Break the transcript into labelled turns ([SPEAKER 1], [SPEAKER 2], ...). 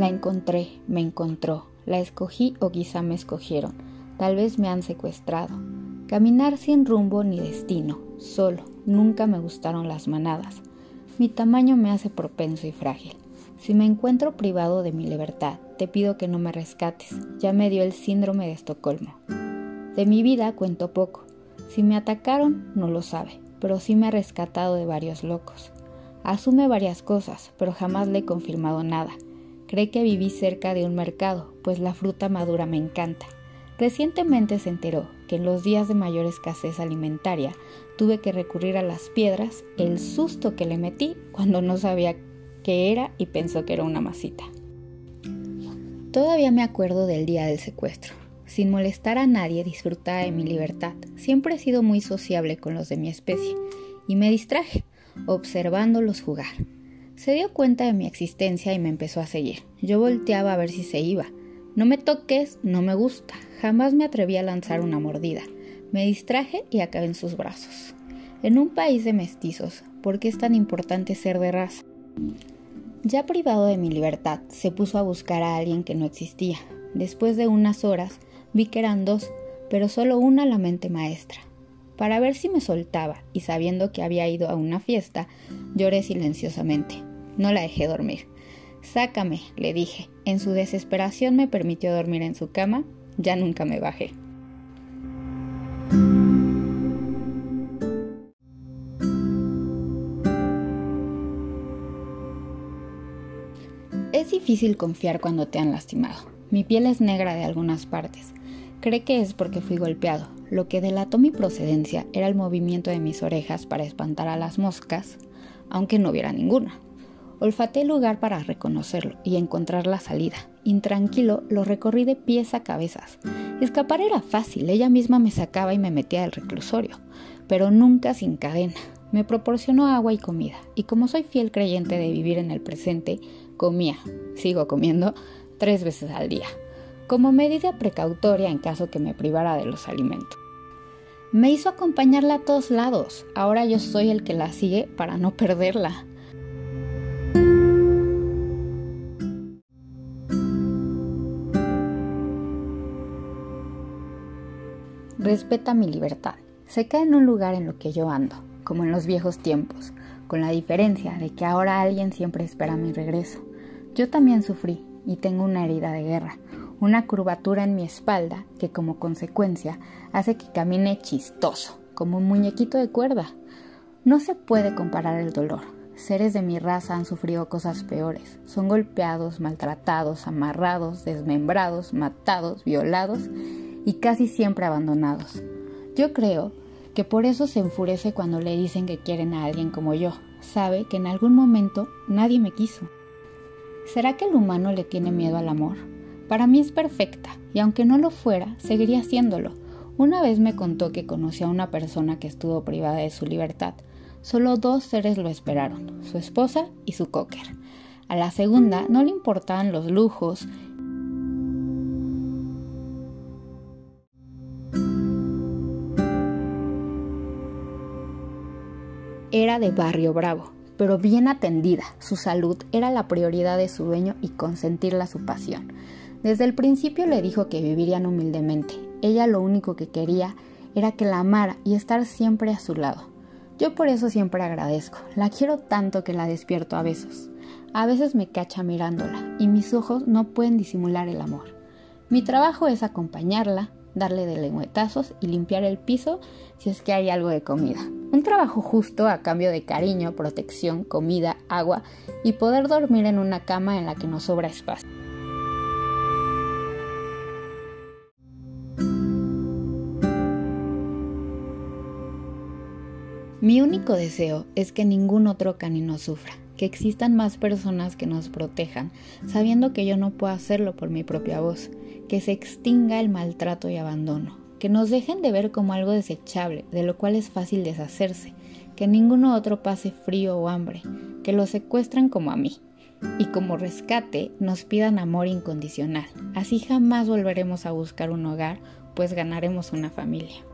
[SPEAKER 1] La encontré, me encontró, la escogí o quizá me escogieron, tal vez me han secuestrado. Caminar sin rumbo ni destino, solo, nunca me gustaron las manadas. Mi tamaño me hace propenso y frágil. Si me encuentro privado de mi libertad, te pido que no me rescates, ya me dio el síndrome de Estocolmo. De mi vida cuento poco. Si me atacaron, no lo sabe, pero sí me ha rescatado de varios locos. Asume varias cosas, pero jamás le he confirmado nada. Cree que viví cerca de un mercado, pues la fruta madura me encanta. Recientemente se enteró que en los días de mayor escasez alimentaria tuve que recurrir a las piedras, el susto que le metí cuando no sabía qué era y pensó que era una masita. Todavía me acuerdo del día del secuestro. Sin molestar a nadie disfrutaba de mi libertad. Siempre he sido muy sociable con los de mi especie y me distraje observándolos jugar. Se dio cuenta de mi existencia y me empezó a seguir. Yo volteaba a ver si se iba. No me toques, no me gusta. Jamás me atreví a lanzar una mordida. Me distraje y acabé en sus brazos. En un país de mestizos, ¿por qué es tan importante ser de raza? Ya privado de mi libertad, se puso a buscar a alguien que no existía. Después de unas horas, vi que eran dos, pero solo una la mente maestra. Para ver si me soltaba y sabiendo que había ido a una fiesta, lloré silenciosamente. No la dejé dormir. Sácame, le dije. En su desesperación me permitió dormir en su cama. Ya nunca me bajé. Es difícil confiar cuando te han lastimado. Mi piel es negra de algunas partes. Cree que es porque fui golpeado. Lo que delató mi procedencia era el movimiento de mis orejas para espantar a las moscas, aunque no hubiera ninguna. Olfaté el lugar para reconocerlo y encontrar la salida. Intranquilo, lo recorrí de pies a cabezas. Escapar era fácil, ella misma me sacaba y me metía del reclusorio, pero nunca sin cadena. Me proporcionó agua y comida, y como soy fiel creyente de vivir en el presente, comía, sigo comiendo, tres veces al día, como medida precautoria en caso que me privara de los alimentos. Me hizo acompañarla a todos lados, ahora yo soy el que la sigue para no perderla. Respeta mi libertad. Se queda en un lugar en lo que yo ando, como en los viejos tiempos, con la diferencia de que ahora alguien siempre espera mi regreso. Yo también sufrí y tengo una herida de guerra, una curvatura en mi espalda que como consecuencia hace que camine chistoso, como un muñequito de cuerda. No se puede comparar el dolor. Seres de mi raza han sufrido cosas peores. Son golpeados, maltratados, amarrados, desmembrados, matados, violados y casi siempre abandonados. Yo creo que por eso se enfurece cuando le dicen que quieren a alguien como yo. Sabe que en algún momento nadie me quiso. ¿Será que el humano le tiene miedo al amor? Para mí es perfecta, y aunque no lo fuera, seguiría haciéndolo. Una vez me contó que conoció a una persona que estuvo privada de su libertad. Solo dos seres lo esperaron, su esposa y su cocker. A la segunda no le importaban los lujos Era de barrio bravo, pero bien atendida. Su salud era la prioridad de su dueño y consentirla su pasión. Desde el principio le dijo que vivirían humildemente. Ella lo único que quería era que la amara y estar siempre a su lado. Yo por eso siempre agradezco. La quiero tanto que la despierto a besos. A veces me cacha mirándola y mis ojos no pueden disimular el amor. Mi trabajo es acompañarla, darle de lengüetazos y limpiar el piso si es que hay algo de comida. Un trabajo justo a cambio de cariño, protección, comida, agua y poder dormir en una cama en la que nos sobra espacio. Mi único deseo es que ningún otro canino sufra, que existan más personas que nos protejan, sabiendo que yo no puedo hacerlo por mi propia voz, que se extinga el maltrato y abandono, que nos dejen de ver como algo desechable, de lo cual es fácil deshacerse, que ninguno otro pase frío o hambre, que lo secuestren como a mí, y como rescate nos pidan amor incondicional. Así jamás volveremos a buscar un hogar, pues ganaremos una familia.